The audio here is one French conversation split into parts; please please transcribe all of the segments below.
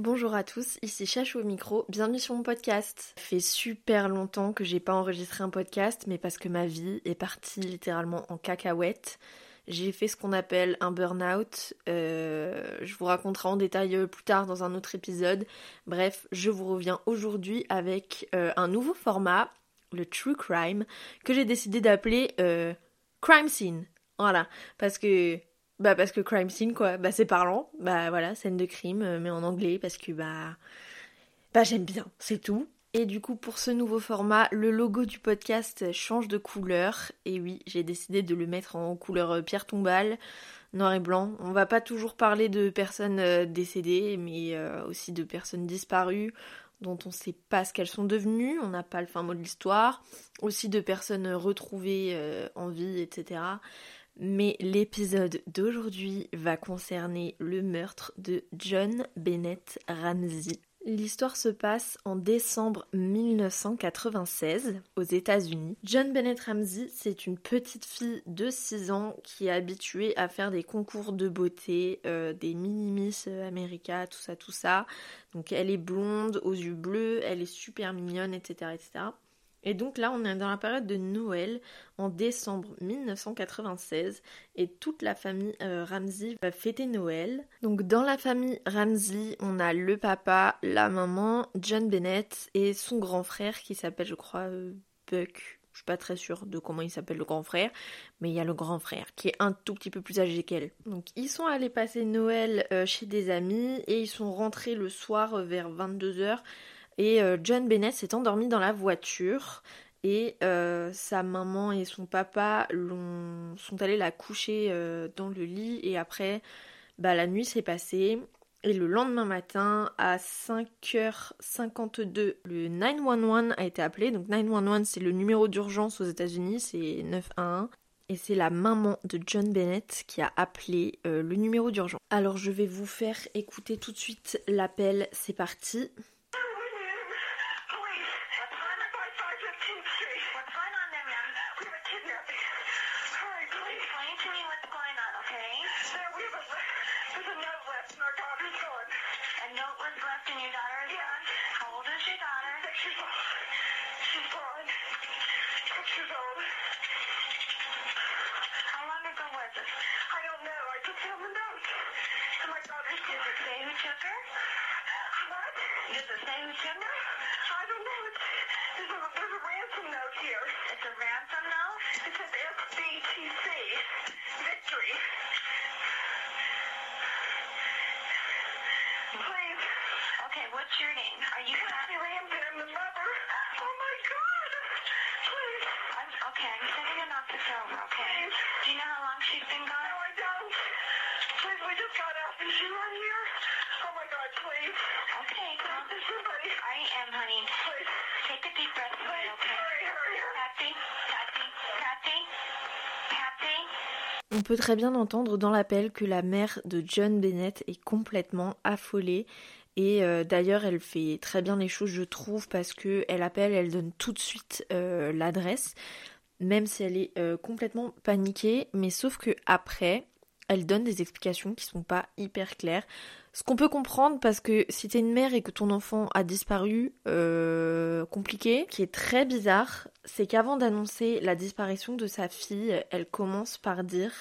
Bonjour à tous, ici Chachou au micro, bienvenue sur mon podcast. Ça fait super longtemps que j'ai pas enregistré un podcast, mais parce que ma vie est partie littéralement en cacahuète. J'ai fait ce qu'on appelle un burn-out. Euh, je vous raconterai en détail euh, plus tard dans un autre épisode. Bref, je vous reviens aujourd'hui avec euh, un nouveau format, le True Crime, que j'ai décidé d'appeler Crime Scene. Voilà, parce que bah parce que crime scene quoi, bah c'est parlant, bah voilà, scène de crime, euh, mais en anglais parce que bah bah j'aime bien, c'est tout. Et du coup pour ce nouveau format, le logo du podcast change de couleur. Et oui, j'ai décidé de le mettre en couleur euh, pierre tombale, noir et blanc. On va pas toujours parler de personnes euh, décédées, mais aussi de personnes disparues dont on sait pas ce qu'elles sont devenues, on n'a pas le fin mot de l'histoire, aussi de personnes retrouvées en vie, etc mais l'épisode d'aujourd'hui va concerner le meurtre de John Bennett Ramsey. L'histoire se passe en décembre 1996 aux États-Unis. John Bennett Ramsey, c'est une petite fille de 6 ans qui est habituée à faire des concours de beauté, euh, des mini-miss America, tout ça, tout ça. Donc elle est blonde, aux yeux bleus, elle est super mignonne, etc., etc. Et donc là, on est dans la période de Noël, en décembre 1996, et toute la famille euh, Ramsey va fêter Noël. Donc dans la famille Ramsey, on a le papa, la maman, John Bennett et son grand frère qui s'appelle, je crois, euh, Buck. Je suis pas très sûre de comment il s'appelle le grand frère, mais il y a le grand frère qui est un tout petit peu plus âgé qu'elle. Donc ils sont allés passer Noël euh, chez des amis et ils sont rentrés le soir vers 22h et euh, John Bennett s'est endormi dans la voiture. Et euh, sa maman et son papa sont allés la coucher euh, dans le lit. Et après bah, la nuit s'est passée. Et le lendemain matin à 5h52 le 911 a été appelé. Donc 911 c'est le numéro d'urgence aux États-Unis. C'est 911 et c'est la maman de John Bennett qui a appelé le numéro d'urgence. Alors je vais vous faire écouter tout de suite l'appel, c'est parti. She's fine. She's fine. Old. How long ago was it? I don't know. I the note. And my say who took her? What? Say who took her? On peut très bien entendre dans l'appel que la mère de John Bennett est complètement affolée. Et euh, d'ailleurs, elle fait très bien les choses, je trouve, parce que elle appelle, elle donne tout de suite euh, l'adresse, même si elle est euh, complètement paniquée. Mais sauf que après, elle donne des explications qui sont pas hyper claires. Ce qu'on peut comprendre parce que si t'es une mère et que ton enfant a disparu, euh, compliqué, qui est très bizarre, c'est qu'avant d'annoncer la disparition de sa fille, elle commence par dire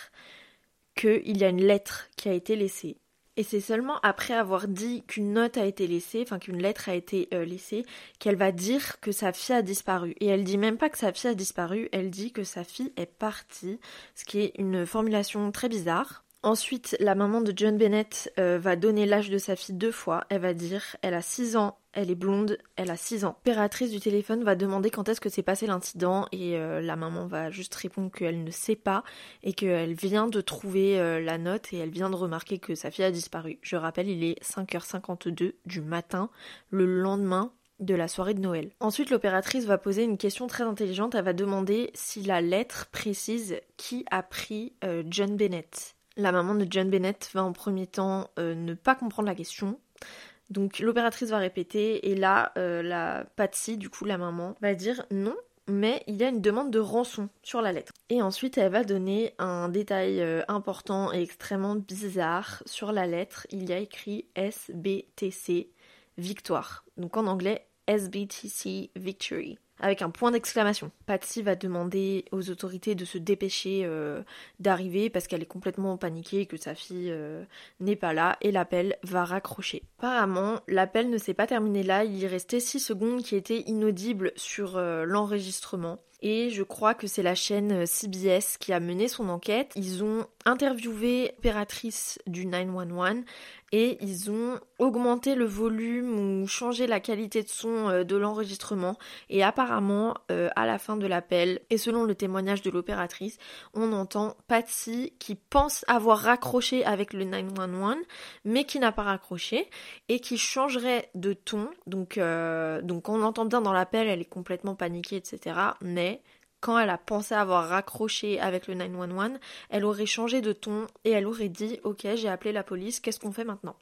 qu'il y a une lettre qui a été laissée. Et c'est seulement après avoir dit qu'une note a été laissée, enfin qu'une lettre a été euh, laissée, qu'elle va dire que sa fille a disparu. Et elle dit même pas que sa fille a disparu, elle dit que sa fille est partie, ce qui est une formulation très bizarre. Ensuite, la maman de John Bennett euh, va donner l'âge de sa fille deux fois. Elle va dire elle a 6 ans, elle est blonde, elle a 6 ans. L'opératrice du téléphone va demander quand est-ce que s'est passé l'incident et euh, la maman va juste répondre qu'elle ne sait pas et qu'elle vient de trouver euh, la note et elle vient de remarquer que sa fille a disparu. Je rappelle, il est 5h52 du matin, le lendemain de la soirée de Noël. Ensuite, l'opératrice va poser une question très intelligente. Elle va demander si la lettre précise qui a pris John Bennett. La maman de John Bennett va en premier temps euh, ne pas comprendre la question. Donc l'opératrice va répéter et là euh, la Patsy, du coup la maman, va dire non, mais il y a une demande de rançon sur la lettre. Et ensuite, elle va donner un détail euh, important et extrêmement bizarre. Sur la lettre, il y a écrit SBTC Victoire. Donc en anglais, SBTC Victory avec un point d'exclamation. Patsy va demander aux autorités de se dépêcher euh, d'arriver parce qu'elle est complètement paniquée que sa fille euh, n'est pas là et l'appel va raccrocher. Apparemment, l'appel ne s'est pas terminé là, il y restait 6 secondes qui étaient inaudibles sur euh, l'enregistrement. Et je crois que c'est la chaîne CBS qui a mené son enquête. Ils ont interviewé l'opératrice du 911 et ils ont augmenté le volume ou changé la qualité de son euh, de l'enregistrement. Et apparemment euh, à la fin de l'appel et selon le témoignage de l'opératrice on entend Patsy qui pense avoir raccroché avec le 911 mais qui n'a pas raccroché et qui changerait de ton. Donc euh, donc on entend bien dans l'appel elle est complètement paniquée etc mais quand elle a pensé avoir raccroché avec le 911, elle aurait changé de ton et elle aurait dit Ok, j'ai appelé la police, qu'est-ce qu'on fait maintenant?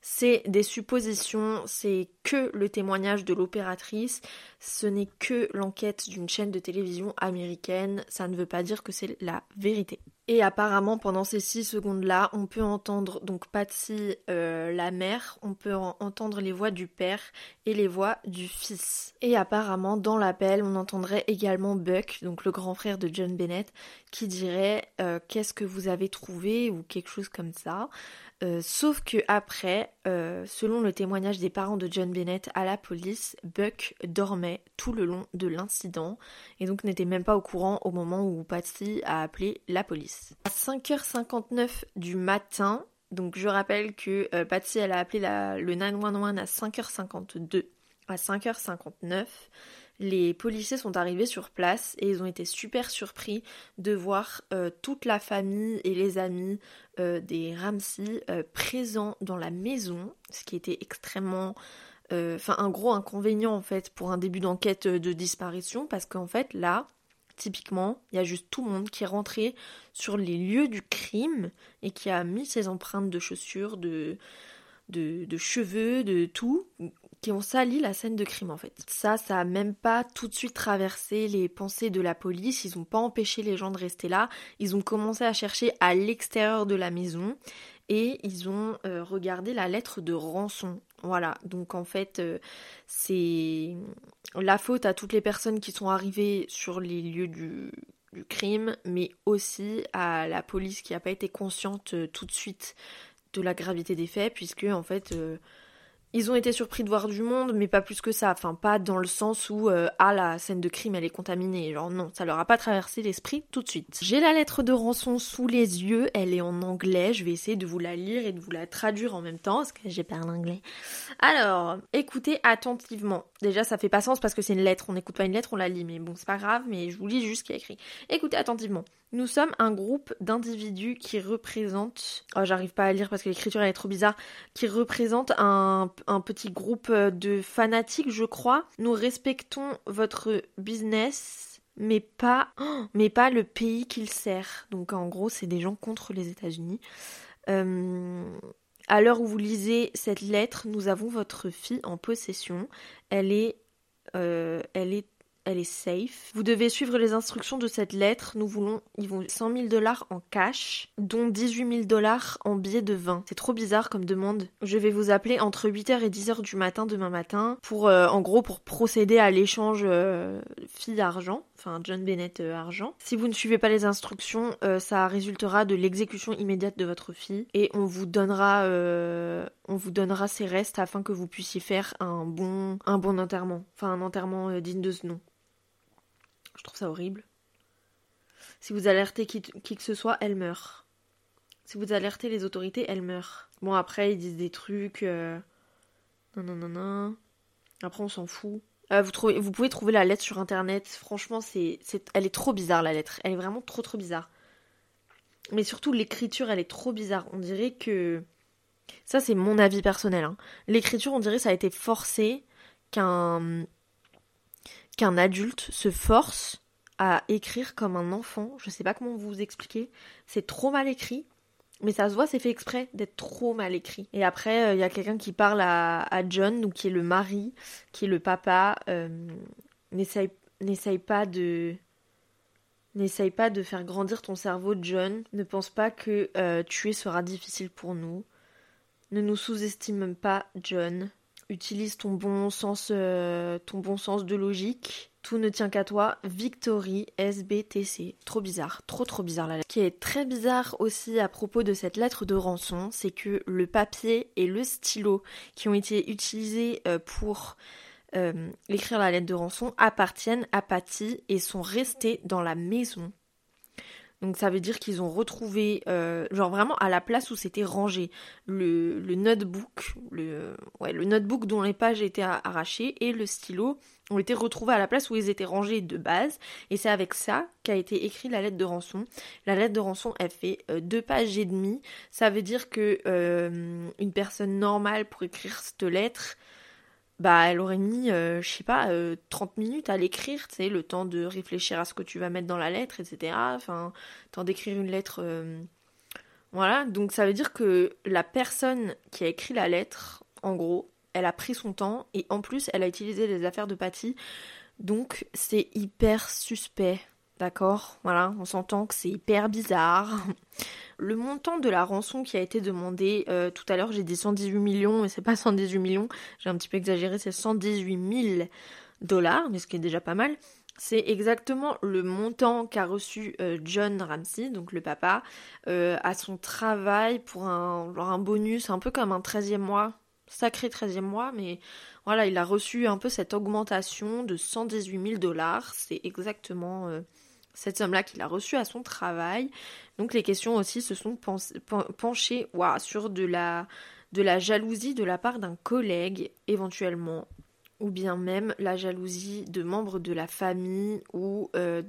C'est des suppositions, c'est que le témoignage de l'opératrice, ce n'est que l'enquête d'une chaîne de télévision américaine, ça ne veut pas dire que c'est la vérité. Et apparemment, pendant ces six secondes-là, on peut entendre donc Patsy, euh, la mère, on peut entendre les voix du père et les voix du fils. Et apparemment, dans l'appel, on entendrait également Buck, donc le grand frère de John Bennett, qui dirait euh, Qu'est-ce que vous avez trouvé? ou quelque chose comme ça. Euh, sauf que après, euh, selon le témoignage des parents de John Bennett à la police, Buck dormait tout le long de l'incident et donc n'était même pas au courant au moment où Patsy a appelé la police. À 5h59 du matin, donc je rappelle que euh, Patsy elle a appelé le 911 à 5h52. À 5h59, les policiers sont arrivés sur place et ils ont été super surpris de voir euh, toute la famille et les amis euh, des Ramsey euh, présents dans la maison, ce qui était extrêmement enfin un gros inconvénient en fait pour un début d'enquête de disparition parce qu'en fait là typiquement il y a juste tout le monde qui est rentré sur les lieux du crime et qui a mis ses empreintes de chaussures de cheveux de tout qui ont sali la scène de crime en fait. Ça, ça a même pas tout de suite traversé les pensées de la police, ils ont pas empêché les gens de rester là, ils ont commencé à chercher à l'extérieur de la maison et ils ont euh, regardé la lettre de rançon. Voilà, donc en fait, euh, c'est la faute à toutes les personnes qui sont arrivées sur les lieux du, crime, mais aussi à la police qui n'a pas été consciente euh, tout de suite de la gravité des faits, puisque en fait ils ont été surpris de voir du monde, mais pas plus que ça. Enfin, pas dans le sens où, euh, ah, la scène de crime, elle est contaminée. Genre, non, ça leur a pas traversé l'esprit tout de suite. J'ai la lettre de rançon sous les yeux. Elle est en anglais. Je vais essayer de vous la lire et de vous la traduire en même temps, parce que j'ai pas anglais. Alors, écoutez attentivement. Déjà, ça fait pas sens parce que c'est une lettre. On n'écoute pas une lettre, on la lit. Mais bon, c'est pas grave, mais je vous lis juste ce qui est écrit. Écoutez attentivement. Nous sommes un groupe d'individus qui représentent, oh, j'arrive pas à lire parce que l'écriture est trop bizarre, qui représente un, petit groupe de fanatiques, je crois. Nous respectons votre business, mais pas, mais pas le pays qu'il sert. Donc en gros, c'est des gens contre les États-Unis. Euh, à l'heure où vous lisez cette lettre, nous avons votre fille en possession. Elle est, euh, elle est elle est safe. Vous devez suivre les instructions de cette lettre. Nous voulons, ils vont 100 000 dollars en cash, dont 18 000 dollars en billets de vin. C'est trop bizarre comme demande. Je vais vous appeler entre 8h et 10h du matin demain matin pour, euh, en gros, pour procéder à l'échange euh, fille-argent. Enfin, John Bennett euh, argent. Si vous ne suivez pas les instructions, ça résultera de l'exécution immédiate de votre fille et on vous donnera, on vous donnera ses restes afin que vous puissiez faire un bon, un bon enterrement. Enfin, un enterrement digne de ce nom. Je trouve ça horrible. Si vous alertez qui, que ce soit, elle meurt. Si vous alertez les autorités, elle meurt. Bon, après, ils disent des trucs. Euh, non, non, non, non. Après, on s'en fout. Euh, vous, pouvez trouver la lettre sur internet. Franchement, c'est, elle est trop bizarre, la lettre. Elle est vraiment trop, trop bizarre. Mais surtout, l'écriture, elle est trop bizarre. On dirait que. Ça, c'est mon avis personnel. Hein. L'écriture, on dirait ça a été forcé qu'un qu'un adulte se force à écrire comme un enfant. Je sais pas comment vous expliquer. C'est trop mal écrit. Mais ça se voit, c'est fait exprès d'être trop mal écrit. Et après, euh, il y a quelqu'un qui parle à, John, donc qui est le mari, qui est le papa. Euh, n'essaye n'essaye pas de N'essaye pas de faire grandir ton cerveau, John. Ne pense pas que euh, tuer sera difficile pour nous. Ne nous sous-estime pas, John. Utilise ton bon sens, euh, ton bon sens de logique. Tout ne tient qu'à toi. Victory SBTC. Trop bizarre, trop trop bizarre la lettre. Ce qui est très bizarre aussi à propos de cette lettre de rançon, c'est que le papier et le stylo qui ont été utilisés euh, pour euh, écrire la lettre de rançon appartiennent à Patty et sont restés dans la maison. Donc ça veut dire qu'ils ont retrouvé, euh, genre vraiment à la place où c'était rangé, le, le, notebook, le, ouais, le notebook dont les pages étaient arrachées et le stylo ont été retrouvés à la place où ils étaient rangés de base. Et c'est avec ça qu'a été écrite la lettre de rançon. La lettre de rançon, elle fait euh, deux pages et demie. Ça veut dire que une personne normale pour écrire cette lettre, bah elle aurait mis, euh, je sais pas, 30 euh, minutes à l'écrire, tu sais, le temps de réfléchir à ce que tu vas mettre dans la lettre, etc. Enfin, temps d'écrire une lettre. Euh, voilà, donc ça veut dire que la personne qui a écrit la lettre, en gros, elle a pris son temps et en plus elle a utilisé les affaires de Patty. Donc c'est hyper suspect, d'accord Voilà, on s'entend que c'est hyper bizarre. Le montant de la rançon qui a été demandé, euh, tout à l'heure j'ai dit 118 millions, mais c'est pas 118 millions, j'ai un petit peu exagéré, c'est 118 000 dollars, mais ce qui est déjà pas mal. C'est exactement le montant qu'a reçu euh, John Ramsey, donc le papa, euh, à son travail pour un, un bonus, un peu comme un 13e mois, sacré 13e mois, mais voilà, il a reçu un peu cette augmentation de 118 000 dollars. C'est exactement cette somme-là qu'il a reçue à son travail. Donc les questions aussi se sont penchées sur de la, de la jalousie de la part d'un collègue éventuellement ou bien même la jalousie de membres de la famille ou euh,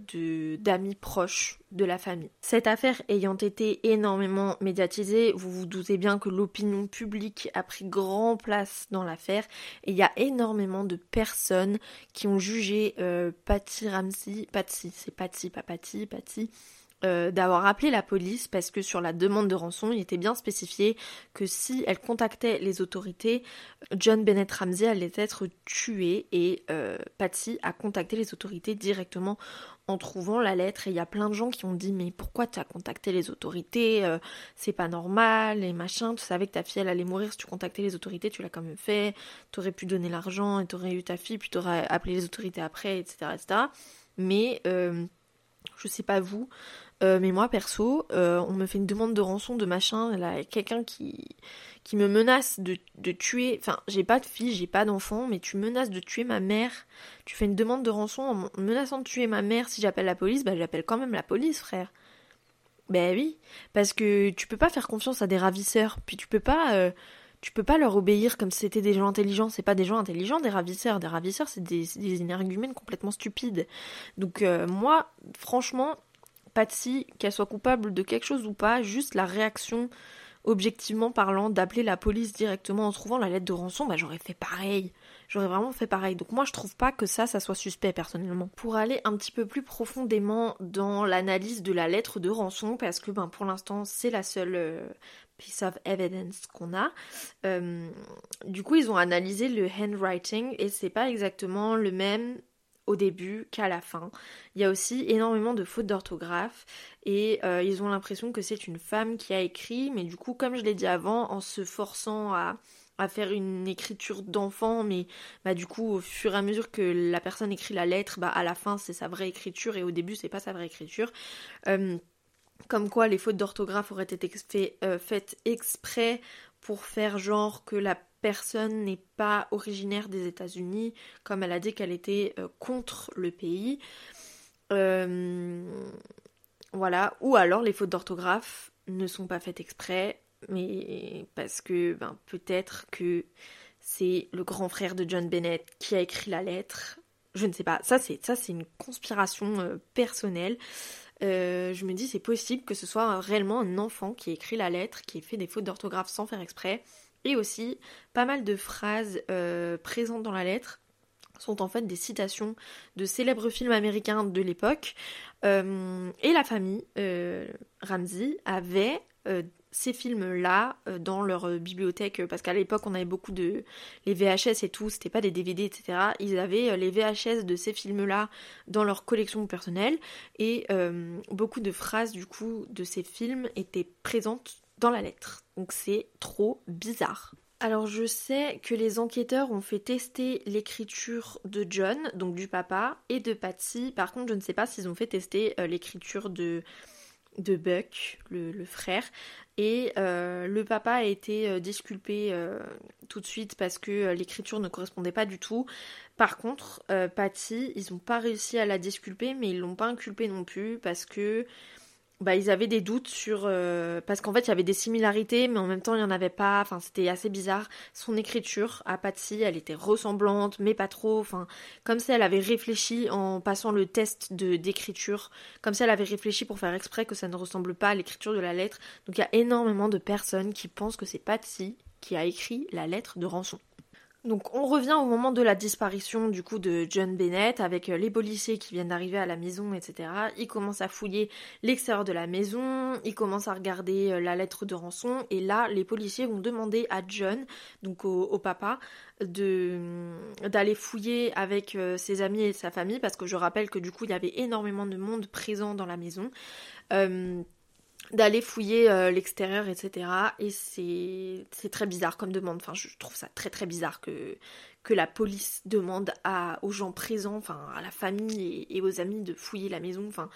d'amis proches de la famille. Cette affaire ayant été énormément médiatisée, vous vous doutez bien que l'opinion publique a pris grand place dans l'affaire et il y a énormément de personnes qui ont jugé euh, Patty Ramsey, Patty, c'est Patty, pas Patty, Patty, euh, d'avoir appelé la police parce que sur la demande de rançon, il était bien spécifié que si elle contactait les autorités, John Bennett Ramsey allait être tué et euh, Patsy a contacté les autorités directement en trouvant la lettre. Et il y a plein de gens qui ont dit mais pourquoi tu as contacté les autorités euh, c'est pas normal et machin. Tu savais que ta fille elle allait mourir si tu contactais les autorités tu l'as quand même fait. T'aurais pu donner l'argent et t'aurais eu ta fille puis t'aurais appelé les autorités après etc etc mais je sais pas vous euh, mais moi, perso, euh, on me fait une demande de rançon de machin, là, quelqu'un qui, qui me menace de, de tuer. Enfin, j'ai pas de fille, j'ai pas d'enfant, mais tu menaces de tuer ma mère. Tu fais une demande de rançon en menaçant de tuer ma mère. Si j'appelle la police, bah j'appelle quand même la police, frère. Ben oui, parce que tu peux pas faire confiance à des ravisseurs, puis tu peux pas. Euh, tu peux pas leur obéir comme si c'était des gens intelligents. C'est pas des gens intelligents, des ravisseurs. Des ravisseurs, c'est des, des énergumènes complètement stupides. Donc, moi, franchement, Patsy, qu'elle soit coupable de quelque chose ou pas, juste la réaction, objectivement parlant, d'appeler la police directement en trouvant la lettre de rançon, bah j'aurais fait pareil. J'aurais vraiment fait pareil. Donc moi je trouve pas que ça, ça soit suspect personnellement. Pour aller un petit peu plus profondément dans l'analyse de la lettre de rançon, parce que ben pour l'instant c'est la seule euh, piece of evidence qu'on a. Euh, du coup ils ont analysé le handwriting et c'est pas exactement le même au début qu'à la fin. Il y a aussi énormément de fautes d'orthographe et euh, ils ont l'impression que c'est une femme qui a écrit, mais du coup, comme je l'ai dit avant, en se forçant à, faire une écriture d'enfant, mais bah, du coup, au fur et à mesure que la personne écrit la lettre, bah, à la fin, c'est sa vraie écriture et au début, c'est pas sa vraie écriture. Euh, comme quoi les fautes d'orthographe auraient été euh, faites exprès pour faire genre que la personne n'est pas originaire des États-Unis, comme elle a dit qu'elle était euh, contre le pays. Euh, voilà, ou alors les fautes d'orthographe ne sont pas faites exprès, mais parce que ben, peut-être que c'est le grand frère de John Bennett qui a écrit la lettre. Je ne sais pas, ça c'est une conspiration euh, personnelle. Je me dis c'est possible que ce soit réellement un enfant qui écrit la lettre, qui ait fait des fautes d'orthographe sans faire exprès, et aussi, pas mal de phrases euh, présentes dans la lettre sont en fait des citations de célèbres films américains de l'époque. Euh, et la famille euh, Ramsey avait ces films-là euh, dans leur euh, bibliothèque, parce qu'à l'époque on avait beaucoup de les VHS et tout, c'était pas des DVD, etc. Ils avaient les VHS de ces films-là dans leur collection personnelle et beaucoup de phrases du coup de ces films étaient présentes dans la lettre. Donc c'est trop bizarre. Alors je sais que les enquêteurs ont fait tester l'écriture de John, donc du papa, et de Patsy. Par contre, je ne sais pas s'ils ont fait tester euh, l'écriture de, de Buck, le, frère. Et euh, le papa a été euh, disculpé tout de suite parce que l'écriture ne correspondait pas du tout. Par contre, Patsy, ils n'ont pas réussi à la disculper, mais ils l'ont pas inculpé non plus parce que bah, ils avaient des doutes sur euh, parce qu'en fait il y avait des similarités mais en même temps il n'y en avait pas. Enfin c'était assez bizarre. Son écriture à Patsy elle était ressemblante mais pas trop. Enfin comme si elle avait réfléchi en passant le test de d'écriture. Comme si elle avait réfléchi pour faire exprès que ça ne ressemble pas à l'écriture de la lettre. Donc il y a énormément de personnes qui pensent que c'est Patsy qui a écrit la lettre de rançon donc on revient au moment de la disparition du coup de John Bennett avec euh, les policiers qui viennent d'arriver à la maison, etc. Ils commencent à fouiller l'extérieur de la maison, ils commencent à regarder euh, la lettre de rançon et là les policiers vont demander à John, donc au, papa, de d'aller fouiller avec euh, ses amis et sa famille parce que je rappelle que du coup il y avait énormément de monde présent dans la maison d'aller fouiller euh, l'extérieur, etc. Et c'est très bizarre comme demande. Enfin, je trouve ça très très bizarre que, la police demande à, aux gens présents, enfin à la famille et, aux amis de fouiller la maison. Enfin,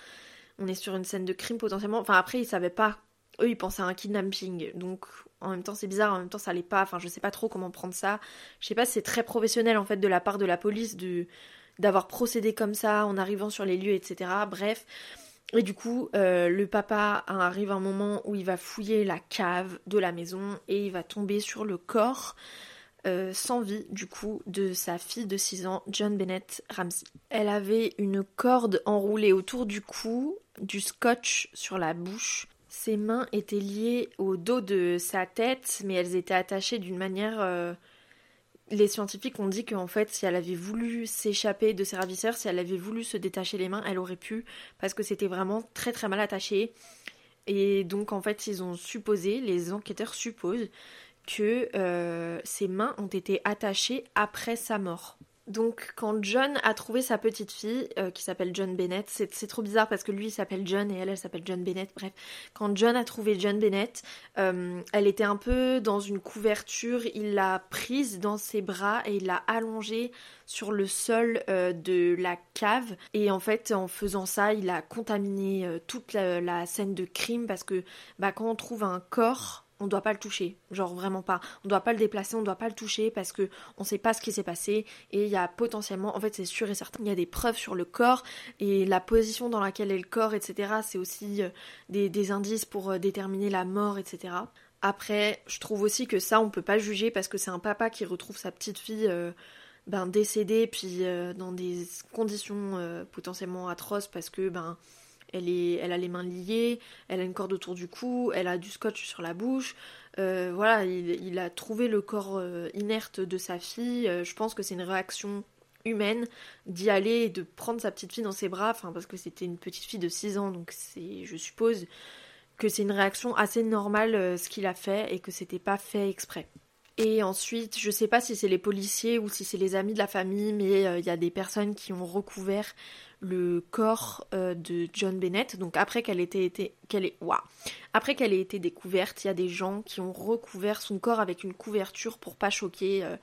on est sur une scène de crime potentiellement. Enfin, après, ils savaient pas. Eux, ils pensaient à un kidnapping. Donc, en même temps, c'est bizarre. En même temps, ça allait pas. Enfin, je sais pas trop comment prendre ça. Je sais pas c'est très professionnel en fait de la part de la police de d'avoir procédé comme ça en arrivant sur les lieux, etc. Bref. Et du coup, euh, le papa arrive un moment où il va fouiller la cave de la maison et il va tomber sur le corps euh, sans vie, du coup, de sa fille de 6 ans, John Bennett Ramsey. Elle avait une corde enroulée autour du cou, du scotch sur la bouche. Ses mains étaient liées au dos de sa tête, mais elles étaient attachées d'une manière euh, les scientifiques ont dit qu'en fait, si elle avait voulu s'échapper de ses ravisseurs, si elle avait voulu se détacher les mains, elle aurait pu, parce que c'était vraiment très très mal attaché. Et donc en fait, ils ont supposé, les enquêteurs supposent, que euh, ses mains ont été attachées après sa mort. Donc quand John a trouvé sa petite fille, euh, qui s'appelle John Bennett, c'est trop bizarre parce que lui il s'appelle John et elle elle s'appelle John Bennett, bref. Quand John a trouvé John Bennett, euh, elle était un peu dans une couverture, il l'a prise dans ses bras et il l'a allongée sur le sol euh, de la cave et en fait en faisant ça il a contaminé toute la, la, scène de crime parce que bah, quand on trouve un corps on doit pas le toucher, genre vraiment pas. On doit pas le déplacer, on doit pas le toucher parce que on sait pas ce qui s'est passé et il y a potentiellement, en fait c'est sûr et certain, il y a des preuves sur le corps et la position dans laquelle est le corps, etc. C'est aussi euh, des, indices pour euh, déterminer la mort, etc. Après, je trouve aussi que ça on peut pas juger parce que c'est un papa qui retrouve sa petite fille. Euh, ben, décédée puis dans des conditions potentiellement atroces parce que ben elle, a les mains liées, elle a une corde autour du cou, elle a du scotch sur la bouche. Euh, voilà, il, a trouvé le corps euh, inerte de sa fille. Euh, je pense que c'est une réaction humaine d'y aller et de prendre sa petite fille dans ses bras, enfin parce que c'était une petite fille de 6 ans, donc c'est, je suppose que c'est une réaction assez normale ce qu'il a fait et que c'était pas fait exprès. Et ensuite, je sais pas si c'est les policiers ou si c'est les amis de la famille, mais il y a des personnes qui ont recouvert le corps euh, de John Bennett. Donc après qu'elle ait été, qu'elle après qu'elle ait été découverte, il y a des gens qui ont recouvert son corps avec une couverture pour pas choquer euh,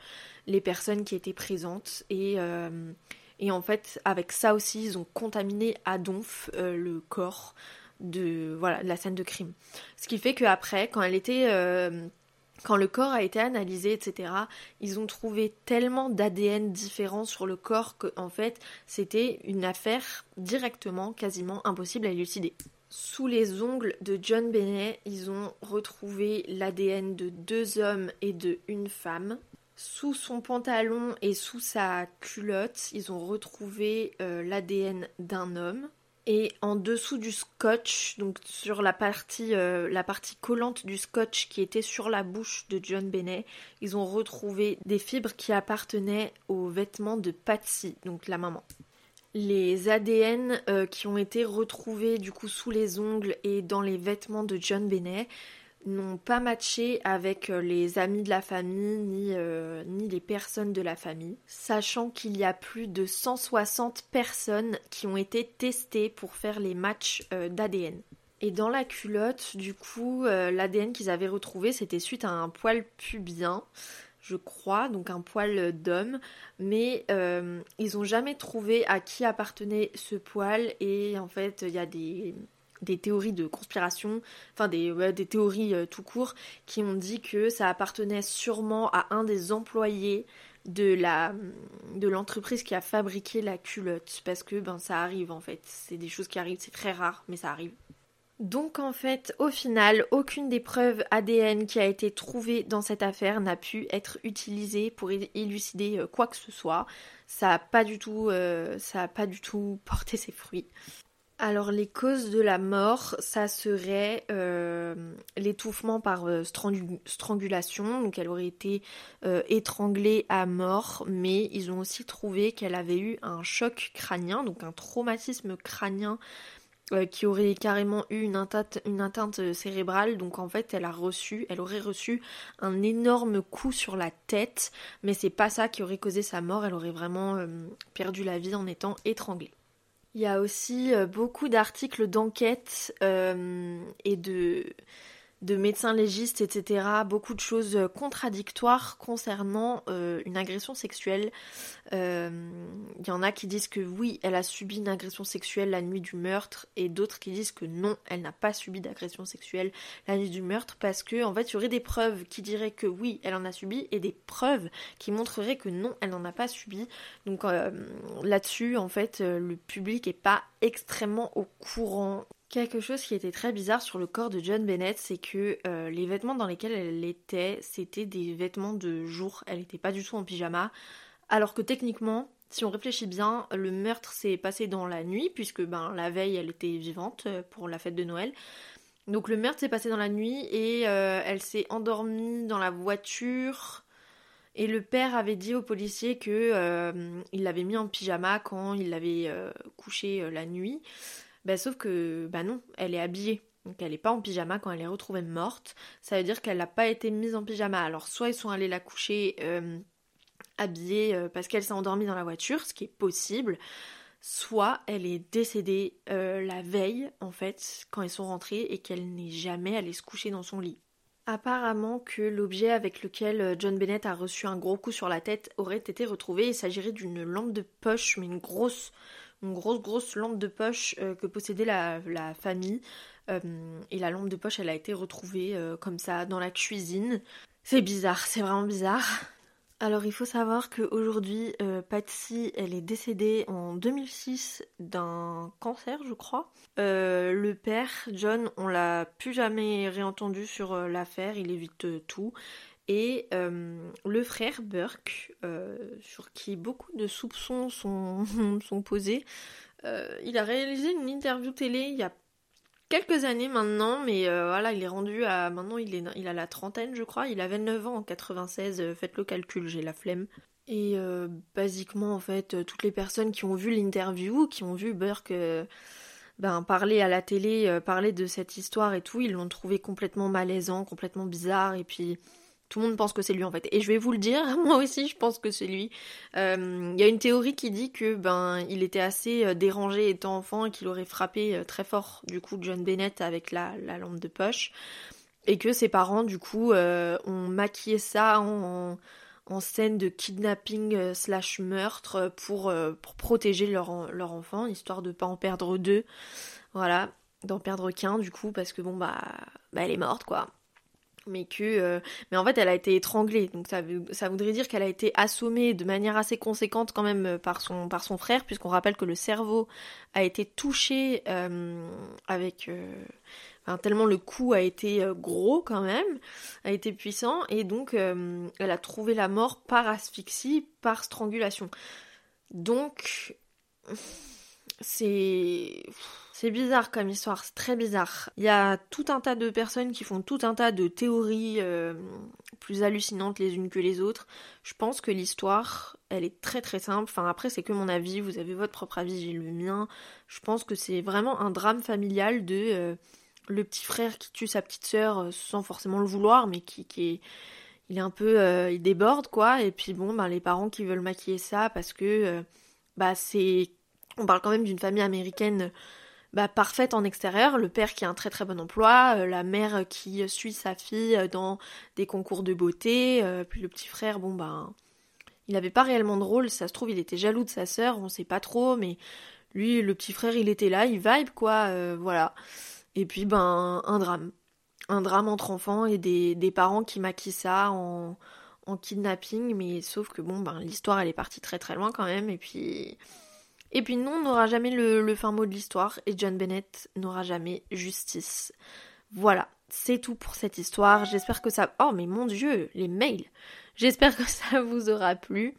les personnes qui étaient présentes. Et, euh, et en fait, avec ça aussi, ils ont contaminé à donf le corps de voilà de la scène de crime. Ce qui fait qu'après, quand elle était quand le corps a été analysé, etc., ils ont trouvé tellement d'ADN différents sur le corps qu'en fait, c'était une affaire directement, quasiment impossible à élucider. Sous les ongles de John Bennett, ils ont retrouvé l'ADN de deux hommes et de une femme. Sous son pantalon et sous sa culotte, ils ont retrouvé euh, l'ADN d'un homme. Et en dessous du scotch, donc sur la partie, euh, la partie collante du scotch qui était sur la bouche de John Bennett, ils ont retrouvé des fibres qui appartenaient aux vêtements de Patsy, donc la maman. Les ADN euh, qui ont été retrouvés du coup sous les ongles et dans les vêtements de John Bennett n'ont pas matché avec euh, les amis de la famille ni, euh, ni les personnes de la famille, sachant qu'il y a plus de 160 personnes qui ont été testées pour faire les matchs euh, d'ADN. Et dans la culotte, du coup, l'ADN qu'ils avaient retrouvé, c'était suite à un poil pubien, je crois, donc un poil d'homme, mais ils n'ont jamais trouvé à qui appartenait ce poil, et en fait, il y a des des théories de conspiration, enfin des, théories euh, tout court, qui ont dit que ça appartenait sûrement à un des employés de l'entreprise qui a fabriqué la culotte. Parce que ben ça arrive en fait. C'est des choses qui arrivent c'est très rare mais ça arrive. Donc en fait au final aucune des preuves ADN qui a été trouvée dans cette affaire n'a pu être utilisée pour élucider euh, quoi que ce soit. Ça a pas du tout euh, ça a pas du tout porté ses fruits alors les causes de la mort, ça serait euh, l'étouffement par euh, strangulation, donc elle aurait été euh, étranglée à mort, mais ils ont aussi trouvé qu'elle avait eu un choc crânien, donc un traumatisme crânien qui aurait carrément eu une atteinte, une atteinte cérébrale, donc en fait elle a reçu, elle aurait reçu un énorme coup sur la tête, mais c'est pas ça qui aurait causé sa mort, elle aurait vraiment perdu la vie en étant étranglée. Il y a aussi euh, beaucoup d'articles d'enquête euh, et de, de médecins légistes, etc. Beaucoup de choses contradictoires concernant euh, une agression sexuelle. Il euh, y en a qui disent que oui, elle a subi une agression sexuelle la nuit du meurtre, et d'autres qui disent que non, elle n'a pas subi d'agression sexuelle la nuit du meurtre, parce que en fait, il y aurait des preuves qui diraient que oui, elle en a subi, et des preuves qui montreraient que non, elle n'en a pas subi. Donc euh, là-dessus, en fait, le public est pas extrêmement au courant Quelque chose qui était très bizarre sur le corps de John Bennett, c'est que euh, les vêtements dans lesquels elle était, c'était des vêtements de jour. Elle n'était pas du tout en pyjama. Alors que techniquement, si on réfléchit bien, le meurtre s'est passé dans la nuit, puisque ben, la veille, elle était vivante euh, pour la fête de Noël. Donc le meurtre s'est passé dans la nuit et euh, elle s'est endormie dans la voiture. Et le père avait dit au policier que il l'avait mis en pyjama quand il l'avait couché la nuit. Bah, sauf que, bah non, elle est habillée. Donc elle n'est pas en pyjama quand elle est retrouvée morte. Ça veut dire qu'elle n'a pas été mise en pyjama. Alors soit ils sont allés la coucher euh, habillée euh, parce qu'elle s'est endormie dans la voiture, ce qui est possible. Soit elle est décédée euh, la veille, en fait, quand ils sont rentrés et qu'elle n'est jamais allée se coucher dans son lit. Apparemment que l'objet avec lequel John Bennett a reçu un gros coup sur la tête aurait été retrouvé. Il s'agirait d'une lampe de poche, mais une grosse, une grosse grosse lampe de poche euh, que possédait la, famille. Euh, et la lampe de poche, elle a été retrouvée euh, comme ça dans la cuisine. C'est bizarre, c'est vraiment bizarre. Alors il faut savoir qu'aujourd'hui, Patsy, elle est décédée en 2006 d'un cancer, je crois. le père, John, on l'a plus jamais réentendu sur l'affaire, il évite tout. Et euh, le frère Burke, euh, sur qui beaucoup de soupçons sont, posés, euh, il a réalisé une interview télé il y a quelques années maintenant, mais voilà, il est rendu à. Maintenant, il, est, il a la trentaine, je crois. Il avait 9 ans en 96, faites le calcul, j'ai la flemme. Et basiquement, en fait, toutes les personnes qui ont vu l'interview, qui ont vu Burke. Ben, parler à la télé, parler de cette histoire et tout, ils l'ont trouvé complètement malaisant, complètement bizarre, et puis tout le monde pense que c'est lui en fait. Et je vais vous le dire, moi aussi je pense que c'est lui. Il euh, y a une théorie qui dit que ben il était assez euh, dérangé étant enfant et qu'il aurait frappé euh, très fort du coup John Bennett avec la, lampe de poche. Et que ses parents du coup ont maquillé ça en, scène de kidnapping slash meurtre pour, protéger leur, leur enfant, histoire de pas en perdre deux. Voilà, d'en perdre qu'un du coup parce que bon bah, bah elle est morte quoi mais que euh, mais en fait elle a été étranglée. Donc ça, voudrait dire qu'elle a été assommée de manière assez conséquente quand même euh, par son par son frère puisqu'on rappelle que le cerveau a été touché euh, avec tellement le coup a été gros quand même a été puissant. Et donc elle a trouvé la mort par asphyxie par strangulation. Donc c'est c'est bizarre comme histoire, c'est très bizarre. Il y a tout un tas de personnes qui font tout un tas de théories euh, plus hallucinantes les unes que les autres. Je pense que l'histoire, elle est très très simple. Enfin après c'est que mon avis, vous avez votre propre avis, j'ai le mien. Je pense que c'est vraiment un drame familial de euh, le petit frère qui tue sa petite sœur sans forcément le vouloir, mais qui, qui est il est un peu il déborde quoi et puis bon ben les parents qui veulent maquiller ça parce que bah c'est on parle quand même d'une famille américaine bah, parfaite en extérieur, le père qui a un très très bon emploi, euh, la mère qui suit sa fille euh, dans des concours de beauté, euh, puis le petit frère, bon ben, il n'avait pas réellement de rôle, ça se trouve il était jaloux de sa sœur, on sait pas trop, mais lui, le petit frère, il était là, il vibe quoi, voilà. Et puis ben, un drame. Un drame entre enfants et des, des parents qui maquillent ça en, en kidnapping, mais sauf que bon, ben, l'histoire elle est partie très très loin quand même, et puis et puis non, on n'aura jamais le, fin mot de l'histoire et John Bennett n'aura jamais justice. Voilà, c'est tout pour cette histoire. J'espère que ça... Oh mais mon dieu, les mails J'espère que ça vous aura plu.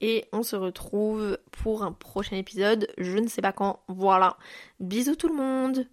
Et on se retrouve pour un prochain épisode, je ne sais pas quand. Voilà. Bisous tout le monde